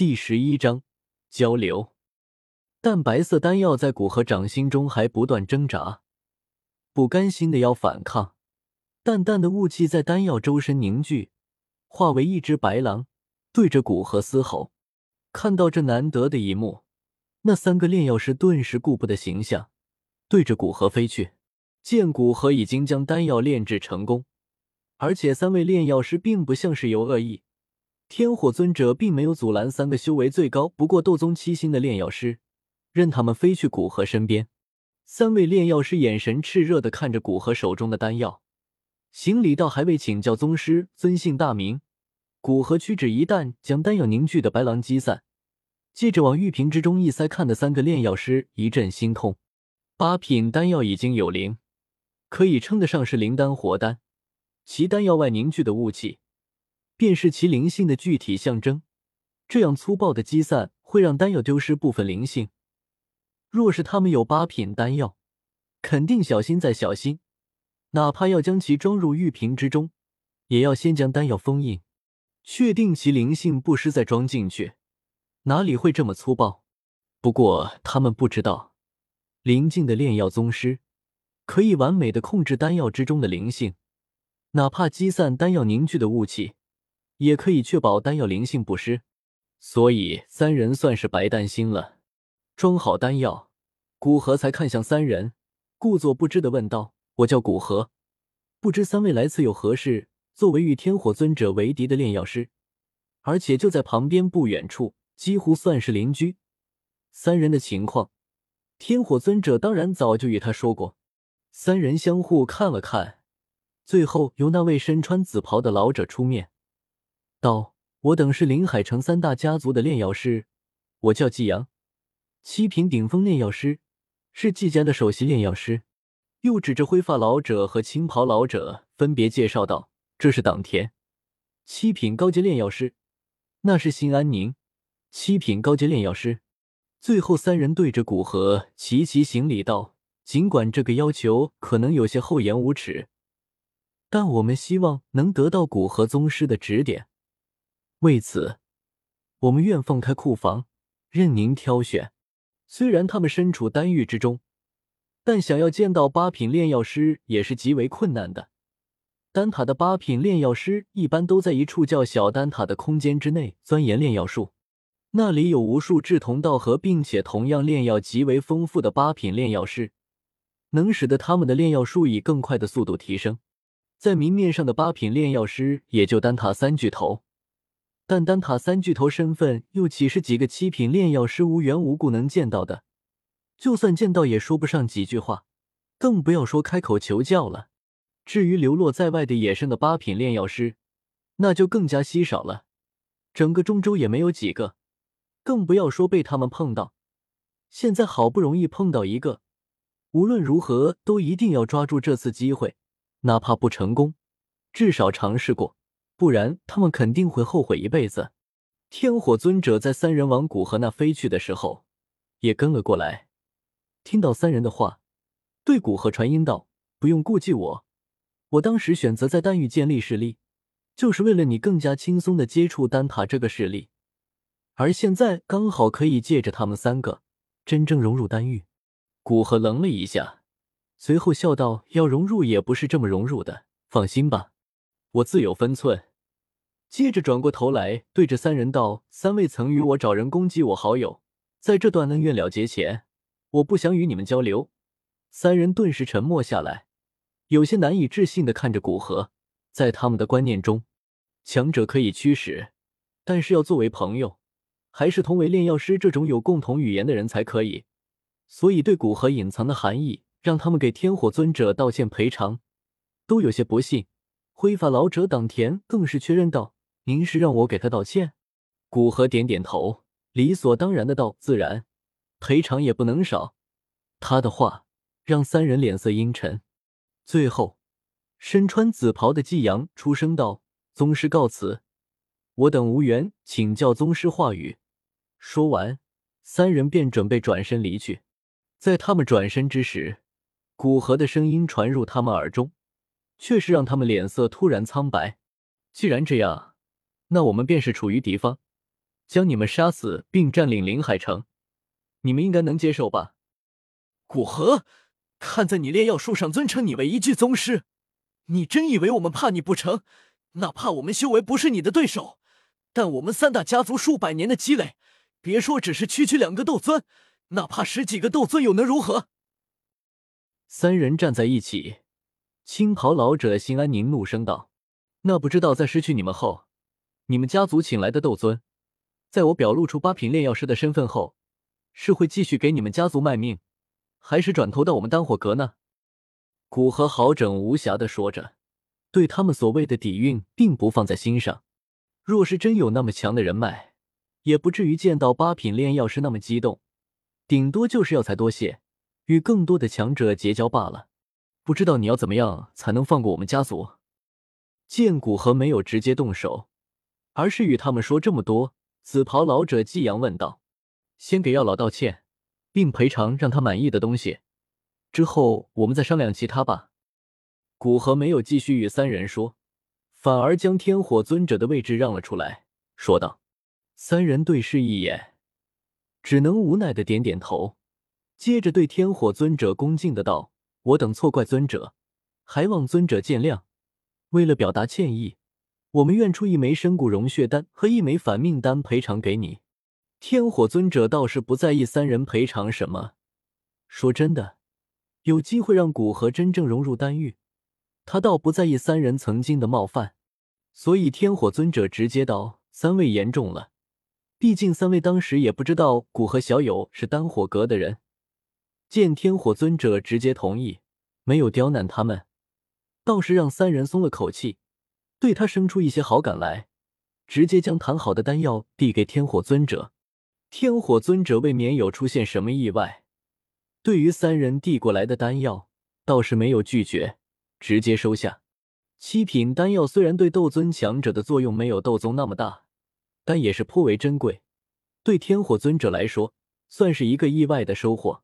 第十一章交流。淡白色丹药在古河掌心中还不断挣扎，不甘心的要反抗。淡淡的雾气在丹药周身凝聚，化为一只白狼，对着古河嘶吼。看到这难得的一幕，那三个炼药师顿时顾不得形象，对着古河飞去。见古河已经将丹药炼制成功，而且三位炼药师并不像是有恶意。天火尊者并没有阻拦三个修为最高不过斗宗七星的炼药师，任他们飞去古河身边。三位炼药师眼神炽热的看着古河手中的丹药，行礼道：“还未请教宗师尊姓大名？”古河屈指一弹，将丹药凝聚的白狼击散，接着往玉瓶之中一塞。看的三个炼药师一阵心痛。八品丹药已经有灵，可以称得上是灵丹活丹，其丹药外凝聚的雾气。便是其灵性的具体象征。这样粗暴的击散会让丹药丢失部分灵性。若是他们有八品丹药，肯定小心再小心，哪怕要将其装入玉瓶之中，也要先将丹药封印，确定其灵性不失再装进去。哪里会这么粗暴？不过他们不知道，临近的炼药宗师可以完美的控制丹药之中的灵性，哪怕击散丹药凝聚的雾气。也可以确保丹药灵性不失，所以三人算是白担心了。装好丹药，古河才看向三人，故作不知的问道：“我叫古河，不知三位来此有何事？”作为与天火尊者为敌的炼药师，而且就在旁边不远处，几乎算是邻居。三人的情况，天火尊者当然早就与他说过。三人相互看了看，最后由那位身穿紫袍的老者出面。道：“我等是临海城三大家族的炼药师，我叫季阳，七品顶峰炼药师，是季家的首席炼药师。”又指着灰发老者和青袍老者，分别介绍道：“这是党田，七品高阶炼药师；那是辛安宁，七品高阶炼药师。”最后三人对着古河齐齐行礼道：“尽管这个要求可能有些厚颜无耻，但我们希望能得到古河宗师的指点。”为此，我们愿放开库房，任您挑选。虽然他们身处丹狱之中，但想要见到八品炼药师也是极为困难的。丹塔的八品炼药师一般都在一处叫小丹塔的空间之内钻研炼药术，那里有无数志同道合并且同样炼药极为丰富的八品炼药师，能使得他们的炼药术以更快的速度提升。在明面上的八品炼药师也就丹塔三巨头。但丹塔三巨头身份又岂是几个七品炼药师无缘无故能见到的？就算见到，也说不上几句话，更不要说开口求教了。至于流落在外的野生的八品炼药师，那就更加稀少了，整个中州也没有几个，更不要说被他们碰到。现在好不容易碰到一个，无论如何都一定要抓住这次机会，哪怕不成功，至少尝试过。不然，他们肯定会后悔一辈子。天火尊者在三人往古河那飞去的时候，也跟了过来。听到三人的话，对古河传音道：“不用顾忌我，我当时选择在丹域建立势力，就是为了你更加轻松的接触丹塔这个势力。而现在刚好可以借着他们三个，真正融入丹域。”古河愣了一下，随后笑道：“要融入也不是这么融入的，放心吧，我自有分寸。”接着转过头来，对着三人道：“三位曾与我找人攻击我好友，在这段恩怨了结前，我不想与你们交流。”三人顿时沉默下来，有些难以置信的看着古河。在他们的观念中，强者可以驱使，但是要作为朋友，还是同为炼药师这种有共同语言的人才可以。所以，对古河隐藏的含义，让他们给天火尊者道歉赔偿，都有些不信。灰发老者党田更是确认道。您是让我给他道歉？古河点点头，理所当然的道：“自然，赔偿也不能少。”他的话让三人脸色阴沉。最后，身穿紫袍的季阳出声道：“宗师告辞，我等无缘请教宗师话语。”说完，三人便准备转身离去。在他们转身之时，古河的声音传入他们耳中，却是让他们脸色突然苍白。既然这样。那我们便是处于敌方，将你们杀死并占领临海城，你们应该能接受吧？古河，看在你炼药术上尊称你为一具宗师，你真以为我们怕你不成？哪怕我们修为不是你的对手，但我们三大家族数百年的积累，别说只是区区两个斗尊，哪怕十几个斗尊又能如何？三人站在一起，青袍老者辛安宁怒声道：“那不知道在失去你们后，你们家族请来的斗尊，在我表露出八品炼药师的身份后，是会继续给你们家族卖命？”还是转投到我们丹火阁呢？古河好整无暇的说着，对他们所谓的底蕴并不放在心上。若是真有那么强的人脉，也不至于见到八品炼药师那么激动，顶多就是要财多谢，与更多的强者结交罢了。不知道你要怎么样才能放过我们家族？见古河没有直接动手，而是与他们说这么多，紫袍老者季阳问道：“先给药老道歉。”并赔偿让他满意的东西，之后我们再商量其他吧。古河没有继续与三人说，反而将天火尊者的位置让了出来，说道：“三人对视一眼，只能无奈的点点头，接着对天火尊者恭敬的道：‘我等错怪尊者，还望尊者见谅。为了表达歉意，我们愿出一枚深谷融血丹和一枚反命丹赔偿给你。’”天火尊者倒是不在意三人赔偿什么。说真的，有机会让古河真正融入丹域，他倒不在意三人曾经的冒犯。所以天火尊者直接道：“三位言重了，毕竟三位当时也不知道古河小友是丹火阁的人。”见天火尊者直接同意，没有刁难他们，倒是让三人松了口气，对他生出一些好感来，直接将谈好的丹药递给天火尊者。天火尊者未免有出现什么意外，对于三人递过来的丹药，倒是没有拒绝，直接收下。七品丹药虽然对斗尊强者的作用没有斗宗那么大，但也是颇为珍贵，对天火尊者来说算是一个意外的收获。